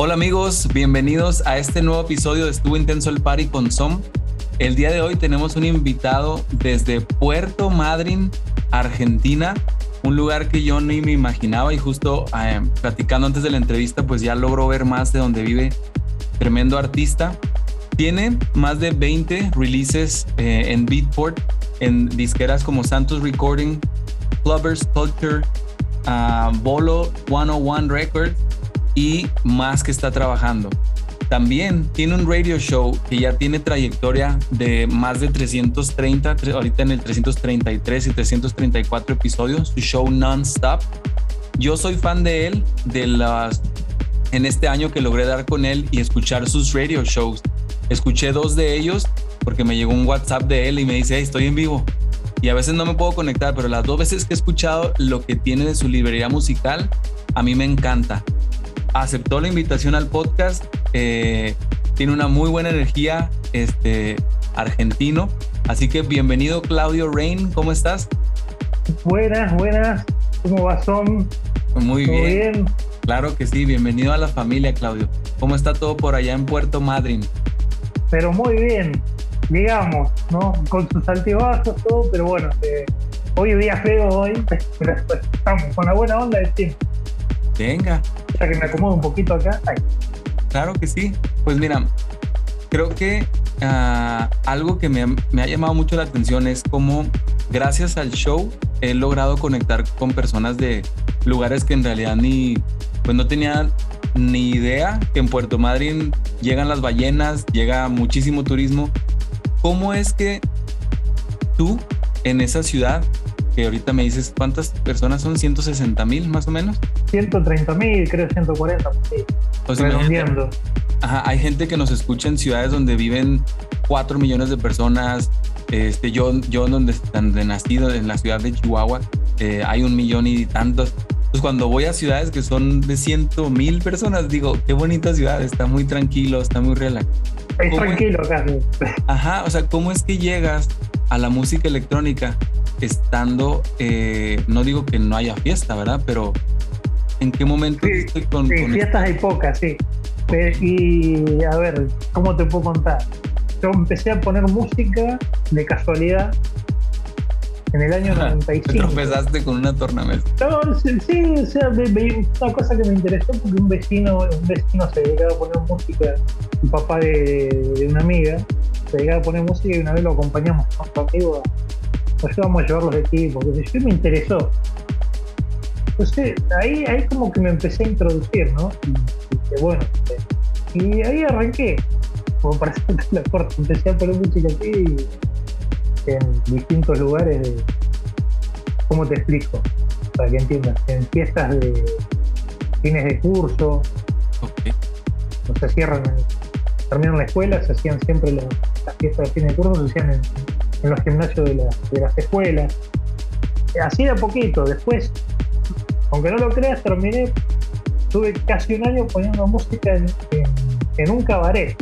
Hola amigos, bienvenidos a este nuevo episodio de Estuvo Intenso el Party con Som. El día de hoy tenemos un invitado desde Puerto Madryn, Argentina, un lugar que yo ni me imaginaba y justo eh, platicando antes de la entrevista pues ya logro ver más de donde vive tremendo artista. Tiene más de 20 releases eh, en Beatport, en disqueras como Santos Recording, Clubbers Culture, ah, Bolo 101 Records y más que está trabajando. También tiene un radio show que ya tiene trayectoria de más de 330, tre- ahorita en el 333 y 334 episodios, su show non-stop. Yo soy fan de él, de las en este año que logré dar con él y escuchar sus radio shows. Escuché dos de ellos porque me llegó un WhatsApp de él y me dice, "Hey, estoy en vivo. Y a veces no me puedo conectar, pero las dos veces que he escuchado lo que tiene de su librería musical, a mí me encanta aceptó la invitación al podcast. eh, tiene una muy buena energía, este argentino. Así que bienvenido, Claudio Rain. ¿Cómo estás? Buenas, buenas. ¿Cómo va, Son? Muy ¿Todo bien. bien? Claro que sí. Bienvenido a la familia, Claudio. ¿Cómo está todo por allá en Puerto Madryn? Pero muy bien, digamos, ¿no? Con sus altibajos, todo, pero bueno, eh, hoy día feo hoy, pero estamos con la buena onda del tiempo. Venga, Ya que me acomodo un poquito acá. Claro que sí. Pues mira, creo que ah, algo que me, ha- me ha llamado mucho la atención es cómo gracias al show he logrado conectar con personas de lugares que en realidad ni, pues no tenía ni idea que en Puerto Madryn llegan las ballenas, llega muchísimo turismo. ¿Cómo es que tú en esa ciudad, que ahorita me dices cuántas personas son, 160 mil más o menos? 130 mil, creo 140, sí, imagínate, redondeando. Ajá, hay gente que nos escucha en ciudades donde viven 4 millones de personas. Este, yo, yo donde, donde nacido, en la ciudad de Chihuahua, eh, hay un millón y tantos. Pues cuando voy a ciudades que son de ciento mil personas, digo, qué bonita ciudad, está muy tranquilo, está muy relax. Es tranquilo sí. Ajá, o sea, ¿cómo es que llegas a la música electrónica estando, eh, no digo que no haya fiesta, ¿verdad? Pero ¿en qué momento Sí, estoy con, Sí, con fiestas hay pocas, sí. Y a ver, ¿cómo te puedo contar? Yo empecé a poner música de casualidad en el año Ajá, Te 95. tropezaste con una tornamesa. No, sí, sí, o sea, una cosa que me interesó porque un vecino, un vecino se dedicaba a poner música, el papá de, de una amiga, se dedicaba a poner música y una vez lo acompañamos con su amigo, nos íbamos a llevar los equipos, qué sé yo, me interesó. Entonces, ahí, ahí como que me empecé a introducir, ¿no? Y, bueno, y ahí arranqué, como para hacer la corta, empecé a poner música aquí en distintos lugares de, ¿cómo te explico? Para que entiendas, en fiestas de fines de curso, se cierran, terminan la escuela, se hacían siempre las, las fiestas de fines de curso, se hacían en, en los gimnasios de, la- de las escuelas. Así de a poquito, después, aunque no lo creas, terminé, tuve casi un año poniendo música en, en- en un cabaret.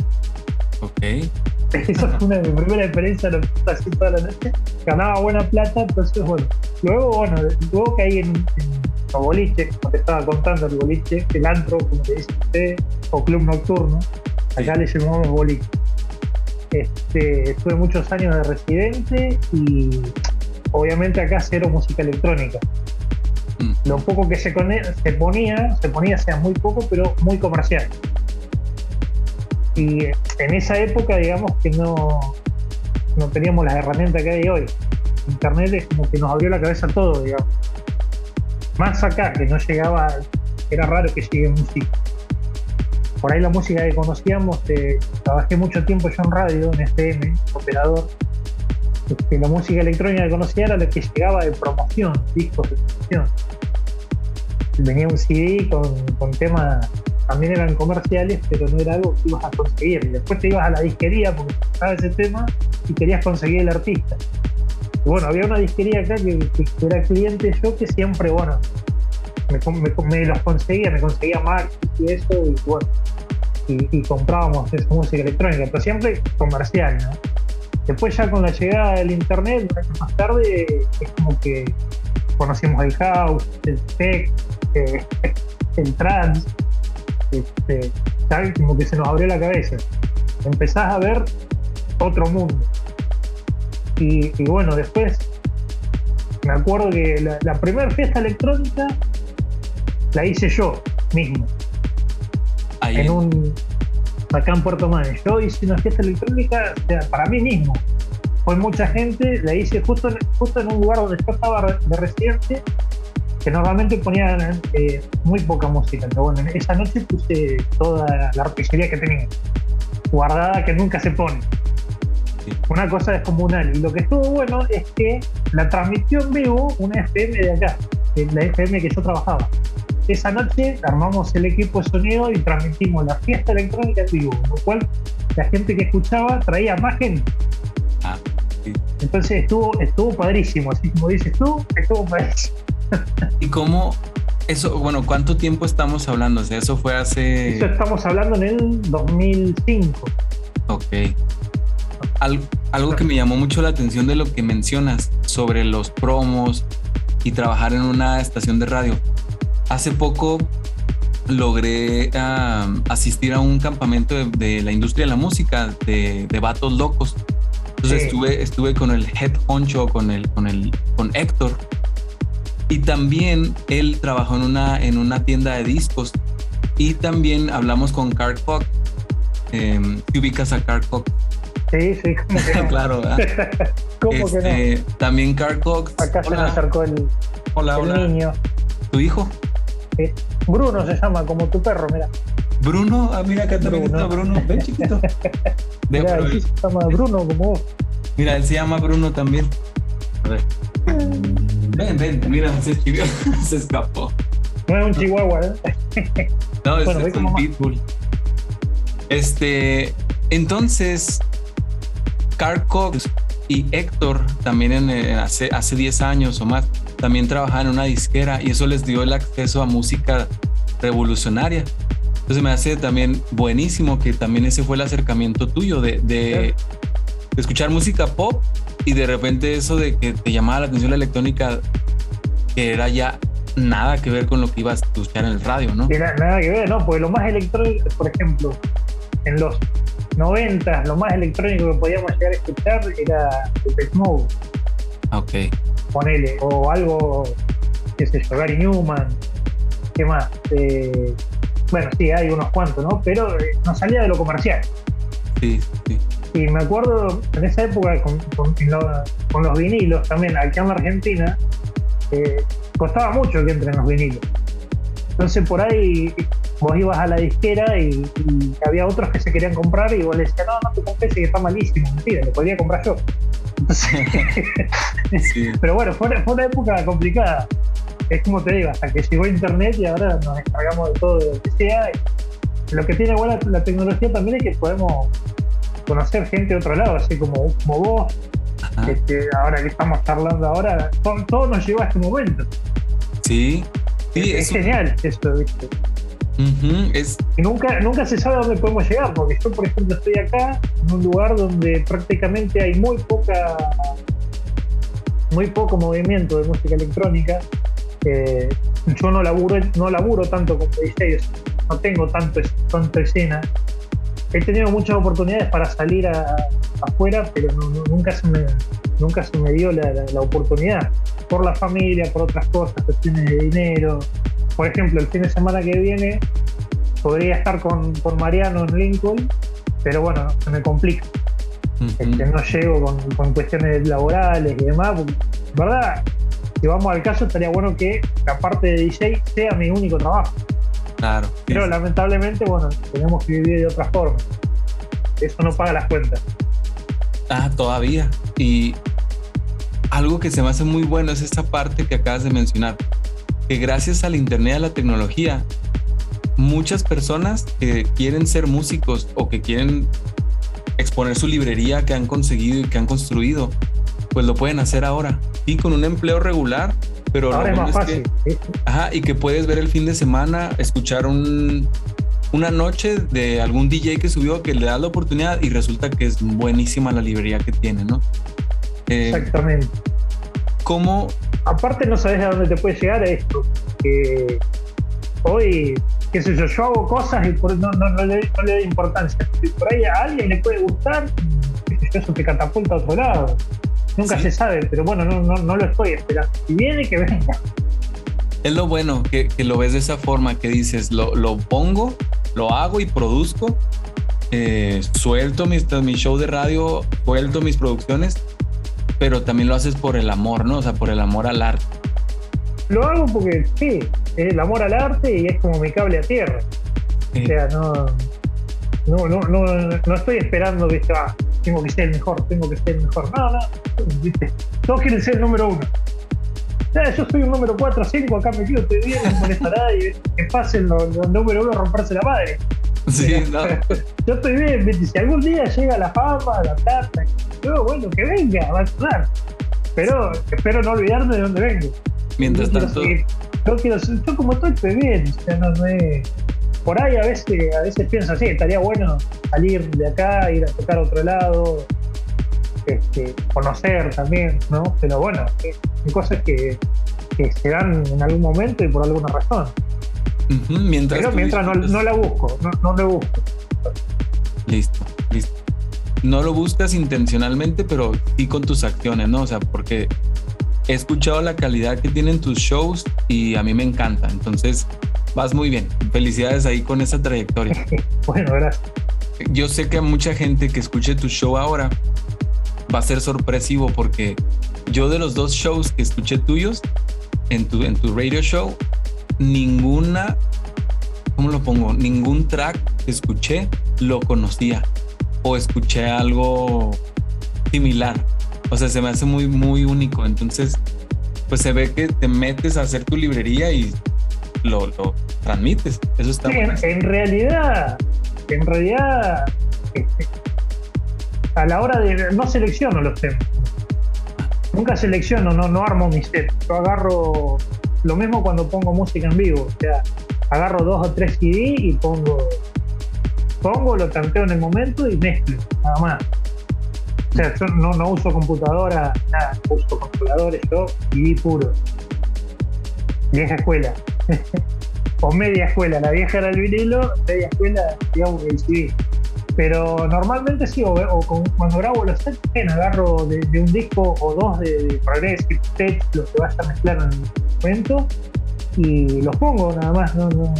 Ok. Esa fue una de mis primeras experiencias, lo así toda la noche. Ganaba buena plata, entonces bueno. Luego, bueno, luego caí en, en los boliches, como te estaba contando, el boliche, el antro, como te dice usted, o club nocturno. Acá le llamamos boliche. Este, estuve muchos años de residente y obviamente acá cero música electrónica. Mm. Lo poco que se, ponía, se ponía sea muy poco, pero muy comercial. Y en esa época, digamos que no, no teníamos las herramientas que hay hoy. Internet es como que nos abrió la cabeza todo, digamos. Más acá, que no llegaba, era raro que llegue música. Por ahí la música que conocíamos, trabajé mucho tiempo yo en radio, en FM, operador. Este, la música electrónica que conocía era la que llegaba de promoción, discos de promoción. venía un CD con, con temas, también eran comerciales, pero no era algo que ibas a conseguir. Después te ibas a la disquería porque estaba ese tema y querías conseguir el artista. Y bueno, había una disquería acá que era cliente yo que siempre, bueno, me, los conseguía, me conseguía Max y eso, y bueno, y, y comprábamos esa música electrónica, pero siempre comercial, ¿no? Después ya con la llegada del internet, más tarde, es como que conocimos el house, el tech, eh, el trance, este, como que se nos abrió la cabeza. Empezás a ver otro mundo. Y, bueno, después me acuerdo que la primera fiesta electrónica la hice yo mismo, Ahí en un acá en Puerto Madryn. Yo hice una fiesta electrónica o sea, para mí mismo. Fue mucha gente, la hice justo en, justo en un lugar donde yo estaba de residente, que normalmente ponían eh, muy poca música. Pero bueno, esa noche puse toda la artillería que tenía, guardada que nunca se pone. Sí. Una cosa descomunal. Y lo que estuvo bueno es que la transmitió en vivo una FM de acá, la FM que yo trabajaba. Esa noche armamos el equipo de sonido y transmitimos la fiesta electrónica en vivo, lo cual la gente que escuchaba traía más gente. Ah, sí. Entonces estuvo, estuvo padrísimo, así como dices tú, estuvo padrísimo. ¿Y cómo? Eso, bueno, ¿cuánto tiempo estamos hablando? O sea, eso fue hace... Eso estamos hablando en el 2005. Ok. Al- algo que me llamó mucho la atención de lo que mencionas sobre los promos y trabajar en una estación de radio. Hace poco logré asistir a un campamento de, de la industria de la música, de, de vatos locos. Entonces Sí. estuve, estuve con el head honcho, con, el, con, el, con Héctor. Y también él trabajó en una, en una tienda de discos. Y también hablamos con Carl Cox. Eh, ¿Te ubicas a Carl Cox? Sí, sí, como que no. claro. ¿Cómo que no? Este, También Carl Cox. Acá se me Hola, acercó el, hola, el hola. niño. ¿Tu hijo? Bruno se llama, como tu perro, mira. Bruno, ah, mira acá también Bruno. está Bruno. Ven, chiquito. Mira, aquí se llama Bruno como vos. mira, él se llama Bruno también. A ver. Ven, ven, mira, se escribió, se escapó. No es un chihuahua, ¿eh? No, Bueno, ve es un pitbull. Este, entonces, Carl Cox y Héctor, también en, eh, hace, hace 10 años o más, también trabajaban en una disquera y eso les dio el acceso a música revolucionaria. Entonces me hace también buenísimo que también ese fue el acercamiento tuyo de, de- escuchar música pop y de repente eso de que te llamaba la atención la electrónica, que era ya nada que ver con lo que ibas a escuchar en el radio, ¿no? Na- nada que ver, ¿no? Porque lo más electrónico, por ejemplo, en los 90, lo más electrónico que podíamos llegar a escuchar era el Mode, Ok. Ponele, o algo, qué sé yo, Gary Newman, ¿qué más? Eh, bueno, sí, hay unos cuantos, ¿no? Pero eh, no salía de lo comercial. Sí, sí. Y me acuerdo en esa época con, con- en lo- con los vinilos también, aquí en la Argentina, eh, costaba mucho que entren los vinilos. Entonces por ahí vos ibas a la disquera y, y había otros que se querían comprar y vos le decías, no, no te compres que está malísimo. Mentira, lo podría comprar yo. Sí. pero bueno, fue una, fue una época complicada. Es como te digo, hasta que llegó internet y ahora nos descargamos de todo de lo que sea. Lo que tiene buena la tecnología también es que podemos conocer gente de otro lado, así como, como vos, este, ahora que estamos charlando ahora, todo, todo nos llevó a este momento. Sí. Sí, es, es, un- genial esto, ¿viste? Nunca, nunca se sabe a dónde podemos llegar, porque yo, por ejemplo, estoy acá en un lugar donde prácticamente hay muy poca, muy poco movimiento de música electrónica. Yo no laburo, no laburo tanto como DJ, no tengo tanto, tanta escena. He tenido muchas oportunidades para salir afuera, pero nunca, se me, nunca se me dio la, la- la oportunidad. Por la familia, por otras cosas, cuestiones de dinero. Por ejemplo, el fin de semana que viene podría estar con, con Mariano en Lincoln, pero bueno, se me complica. Este, no llego con, con cuestiones laborales y demás. porque, ¿Verdad? Si vamos al caso, estaría bueno que la parte de DJ sea mi único trabajo. claro. Pero sí. lamentablemente, bueno, tenemos que vivir de otra forma. Eso no paga las cuentas. Ah, todavía. Y algo que se me hace muy bueno es esa parte que acabas de mencionar. Que gracias al internet, a la tecnología, muchas personas que quieren ser músicos o que quieren exponer su librería que han conseguido y que han construido, pues lo pueden hacer ahora. Y con un empleo regular, pero Ahora lo es más fácil. que-. Ajá, y que puedes ver el fin de semana, escuchar un, una noche de algún DJ que subió que le da la oportunidad y resulta que es buenísima la librería que tiene, ¿no? Eh, Exactamente. ¿Cómo? Aparte no sabes a dónde te puede llegar esto. Que hoy, qué sé yo, yo hago cosas y por- no, no, no le, no le doy importancia. Si por ahí a alguien le puede gustar, eso te catapulta a otro lado. Nunca Sí. se sabe, pero bueno, no, no, no lo estoy esperando. Si viene, que venga. Es lo bueno que, que lo ves de esa forma, que dices, lo, lo pongo, lo hago y produzco, eh, suelto mis, mi show de radio, suelto mis producciones, pero también lo haces por el amor, ¿no? O sea, por el amor al arte. Lo hago porque sí, es el amor al arte y es como mi cable a tierra. O sea, no, no, no, no, no estoy esperando que ah, tengo que ser el mejor, tengo que ser el mejor. No, no, ¿viste? todos quieren ser el número uno. O sea, yo soy un número 4 o 5, acá metido, estoy bien, no me molesta a nadie. Que pasen los, los número uno a romperse la madre. Sí, no, Yo estoy bien, si algún día llega la fama, la plata, yo, bueno, que venga, va a estar. Pero espero no olvidarme de dónde vengo. mientras Yo tanto. Yo, quiero ser- yo como estoy, estoy bien. O sea, no, es- Por ahí a veces, a veces pienso así, estaría bueno salir de acá, ir a tocar a otro lado, este, conocer también, ¿no? Pero bueno, eh, son cosas que, que se dan en algún momento y por alguna razón. Mientras Pero mientras no la busco, no, no la busco. Listo, listo. No lo buscas intencionalmente, pero sí con tus acciones, ¿no? O sea, porque he escuchado la calidad que tienen tus shows y a mí me encanta. Entonces, vas muy bien. Felicidades ahí con esa trayectoria. Bueno, gracias. Yo sé que a mucha gente que escuche tu show ahora va a ser sorpresivo porque yo de los dos shows que escuché tuyos en tu, en tu radio show, ninguna, ¿cómo lo pongo? Ningún track que escuché lo conocía o escuché algo similar. O sea, se me hace muy, muy único. Entonces, pues se ve que te metes a hacer tu librería y lo, lo transmites. Eso está Sí, en, bueno. en realidad, en realidad, este, a la hora de. No selecciono los temas. Nunca selecciono, no, no armo mi set. Yo agarro lo mismo cuando pongo música en vivo. O sea, agarro dos o tres CD y pongo. Pongo, lo tanteo en el momento y mezclo, nada más. O sea, yo no, no uso computadora, nada, uso controladores, yo CD puro. Vieja escuela. o media escuela. La vieja era el vinilo, media escuela, digamos, el CD. Pero normalmente sí, o, o con- cuando grabo los sets, agarro de, de un disco o dos de, de Progressive Tech, lo que vaya a mezclar en el momento, y los pongo nada más. No, no.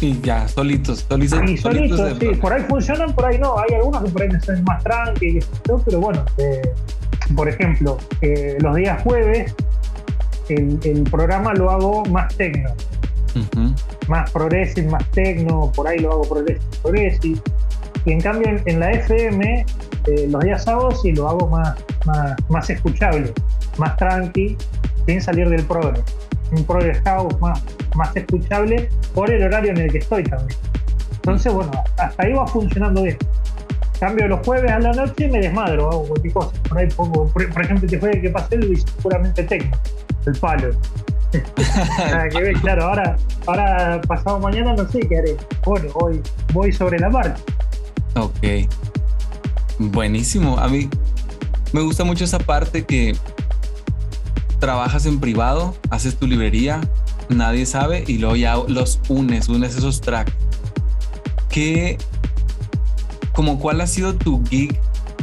Y ya, solitos, solitos. Y solitos, sí, por ahí funcionan, por ahí no. Hay algunos que por ahí me suenan más tranqui, pero bueno, eh, por ejemplo, eh, los días jueves, el, el programa lo hago más tecno. Ujú. más progressive, más techno, por ahí lo hago progressive, progressive. Y en cambio en, la FM, eh, los días sábados sí lo hago más, más, más escuchable, más tranqui, sin salir del progress. Un progress house más, más escuchable por el horario en el que estoy también. Entonces, bueno, hasta ahí va funcionando bien. Cambio los jueves a la noche me desmadro, hago cualquier cosa. Por ahí pongo, por, ejemplo, este jueves que pasé lo hice puramente techno, el palo. Claro, ahora, ahora pasado mañana no sé qué haré. Bueno, hoy voy sobre la marcha. Ok. Buenísimo. A mí me gusta mucho esa parte que trabajas en privado, haces tu librería, nadie sabe y luego ya los unes, unes esos tracks. ¿Qué, como cuál ha sido tu gig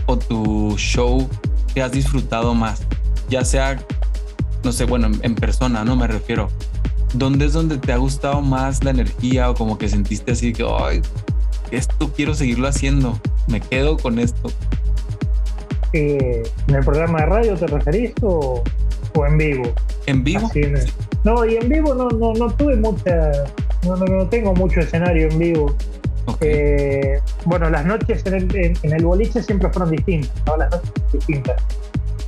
o tu show que has disfrutado más? Ya sea, no sé, bueno, en, persona, ¿no? Me refiero. ¿Dónde es donde te ha gustado más la energía o como que sentiste así que, ay, esto quiero seguirlo haciendo, me quedo con esto? Eh, ¿En el programa de radio te referís o, o en vivo? ¿En vivo? Así en el- No, y en vivo no, no, no tuve mucha. No, no, no tengo mucho escenario en vivo. Eh, bueno, las noches en el, en, en el boliche siempre fueron distintas, todas las noches distintas.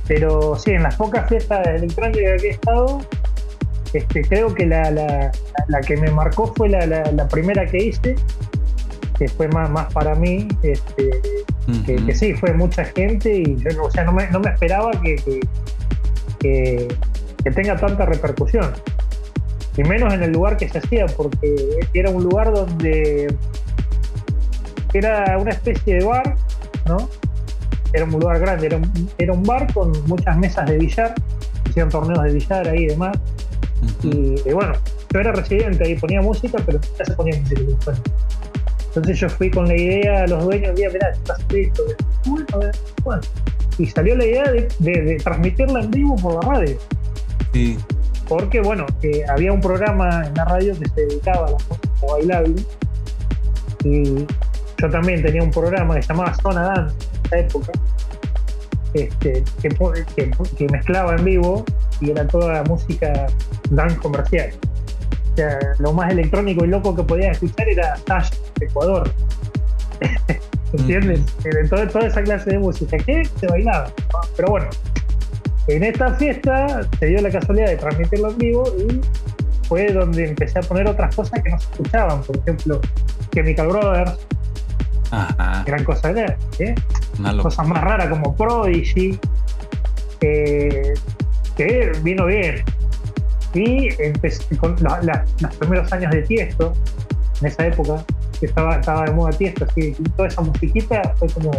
Pero sí, en las pocas fiestas electrónicas que he estado, Este, creo que la, la, la que me marcó fue la, la, la primera que hice, que fue más, más para mí, este, que, sí, fue mucha gente y yo no, o sea, no, me, no me esperaba que, que, que- que tenga tanta repercusión. Y menos en el lugar que se hacía, porque era un lugar donde era una especie de bar, ¿no? Era un lugar grande, era un, era un bar con muchas mesas de billar, hacían torneos de billar ahí y demás. Y, y bueno, yo era residente ahí, ponía música, pero ya se ponía música. Entonces yo fui con la idea a los dueños, mira, mirá, estás esto. Bueno. Y salió la idea de, de- de transmitirla en vivo por la radio. Sí. Porque, bueno, eh, había un programa en la radio que se dedicaba a la música bailable. Y yo también tenía un programa que se llamaba Zona Dance en esa época. Este, que, po- que- que mezclaba en vivo y era toda música dance comercial. O sea, lo más electrónico y loco que podías escuchar era Sash de Ecuador. ¿Entiendes? Era toda, toda esa clase de música que se bailaba. ¿no? Pero bueno, en esta fiesta se dio la casualidad de transmitirlo en vivo y fue donde empecé a poner otras cosas que no se escuchaban. Por ejemplo, Chemical Brothers, Ajá. gran cosa de ¿eh? Cosas más raras como Prodigy, eh, que vino bien. Y empecé con la- la- los primeros años de Tiesto, en esa época, que estaba, estaba de moda Tiesto, así, y toda esa musiquita fue como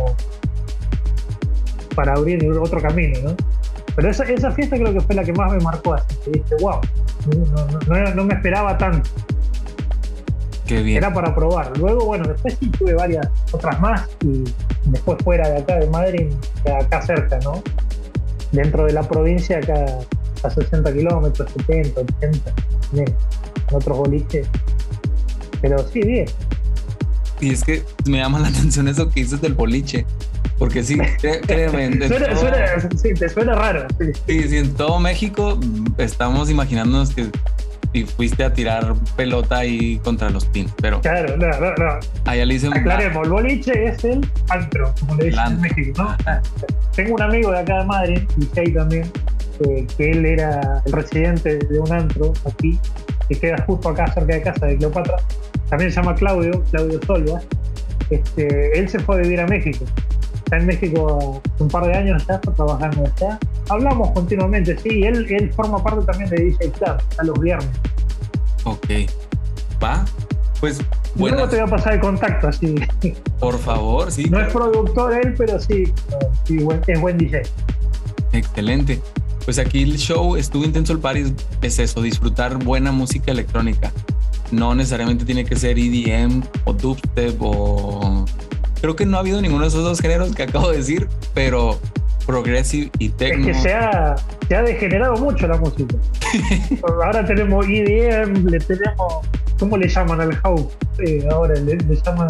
para abrir otro camino, ¿no? Pero esa, esa fiesta creo que fue la que más me marcó, así que dije, wow, no, no- no- no me esperaba tanto Qué bien. era para probar. Luego, bueno, después sí tuve varias otras más y después fuera de acá de Madrid, acá cerca, ¿no? Dentro de la provincia, acá a 60 kilómetros, 70, 80, bien, en otros boliches. Pero sí, bien. Y es que me llama la atención eso que dices del boliche. Porque sí, cré- créeme, en Suena, todo- suena- sí, te suena raro. sí. sí, sí, en todo México mm, estamos imaginándonos que si fuiste a tirar pelota ahí contra los pins, pero Claro, no, no, no. allá le dicen Aclaremos, el boliche es el antro, como le dicen en. México, ¿no? Ajá. Tengo un amigo de acá de Madrid, DJ también, eh, que él era el residente de un antro aquí, que queda justo acá cerca de casa de Cleopatra. También se llama Claudio, Claudio Solva. Este, él se fue a vivir a México. Está en México un par de años ya, está trabajando allá. Hablamos continuamente, sí, él, él forma parte también de DJ Club, a los viernes. Ok. ¿Va? Pues Luego bueno, te voy a pasar el contacto, así. por favor, sí. No es productor él, pero sí, sí, es buen DJ. Excelente. Pues aquí el show estuvo intenso el party es eso, disfrutar buena música electrónica. No necesariamente tiene que ser EDM o dubstep o creo que no ha habido ninguno de esos dos géneros que acabo de decir, pero progressive y Es techno. que se ha, se ha degenerado mucho la música. ahora tenemos EDM, le tenemos. ¿Cómo le llaman al house? Eh, ahora le, le llaman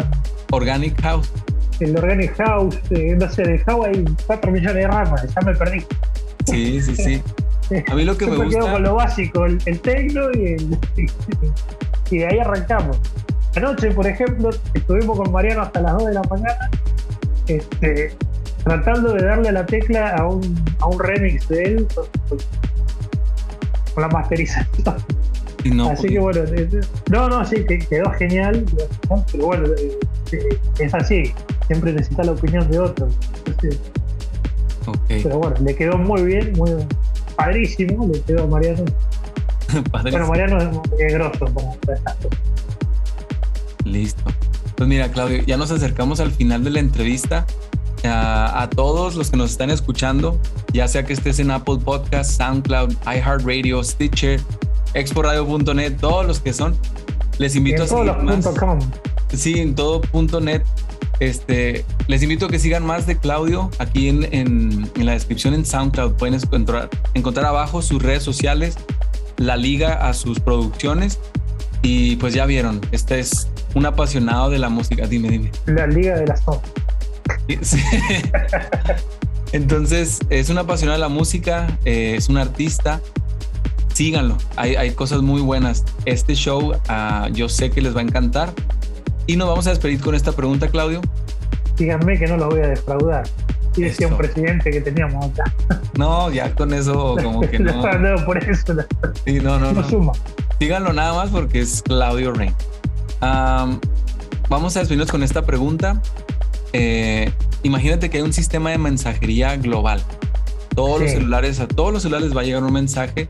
Organic house. el organic house. eh, no sé, del house hay 4 millones de ramas, ya me perdí. Sí, sí, sí. A mí lo que me Siempre quedo gusta con lo básico, el, el techno y, el, y de ahí arrancamos. Anoche, por ejemplo, estuvimos con Mariano hasta las 2 de la mañana este, tratando de darle la tecla a un, a un remix de él con, con- con la masterización. no, así que bueno, no, no, sí, que quedó genial, pero bueno, eh, eh, es así, siempre necesita la opinión de otro. Entonces, ok, pero bueno, le quedó muy bien, muy padrísimo, le quedó a Mariano. Bueno, Mariano es, grosso cosas. Listo. Pues mira, Claudio, ya nos acercamos al final de la entrevista. A, a todos los que nos están escuchando, ya sea que estés en Apple Podcast, SoundCloud, iHeartRadio, Stitcher, exporadio.net, todos los que son, les invito a seguir más. com. Sí, en todo punto net. Este, les invito a que sigan más de Claudio aquí en, en- en la descripción en SoundCloud. Pueden encontrar, encontrar abajo sus redes sociales, la liga a sus producciones. Y pues ya vieron, este es un apasionado de la música. Dime, dime. La Liga de las Sombras. Sí. Entonces, es un apasionado de la música, eh, es un artista. Síganlo, hay, hay cosas muy buenas. Este show ah, yo sé que les va a encantar. Y nos vamos a despedir con esta pregunta, Claudio. Díganme que no los voy a defraudar. Y decía un presidente que teníamos acá. No, ya con eso como que no. no, por eso no, Sí, no, no, no suma. Síganlo nada más porque es Claudio Rey. Am, vamos a despedirnos con esta pregunta. Eh, imagínate que hay un sistema de mensajería global. Todos los Sí. celulares, a todos los celulares va a llegar un mensaje,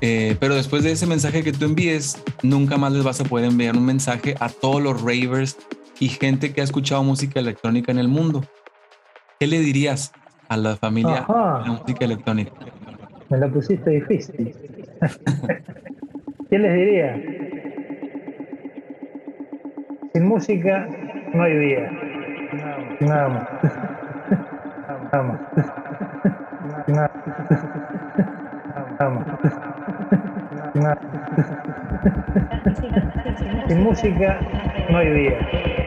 eh, pero después de ese mensaje que tú envíes, nunca más les vas a poder enviar un mensaje a todos los ravers y gente que ha escuchado música electrónica en el mundo. ¿Qué le dirías a la familia Ajá. de la música electrónica? Me la pusiste difícil. ¿Qué les diría? Sin música no hay vida. Sin música no hay vida.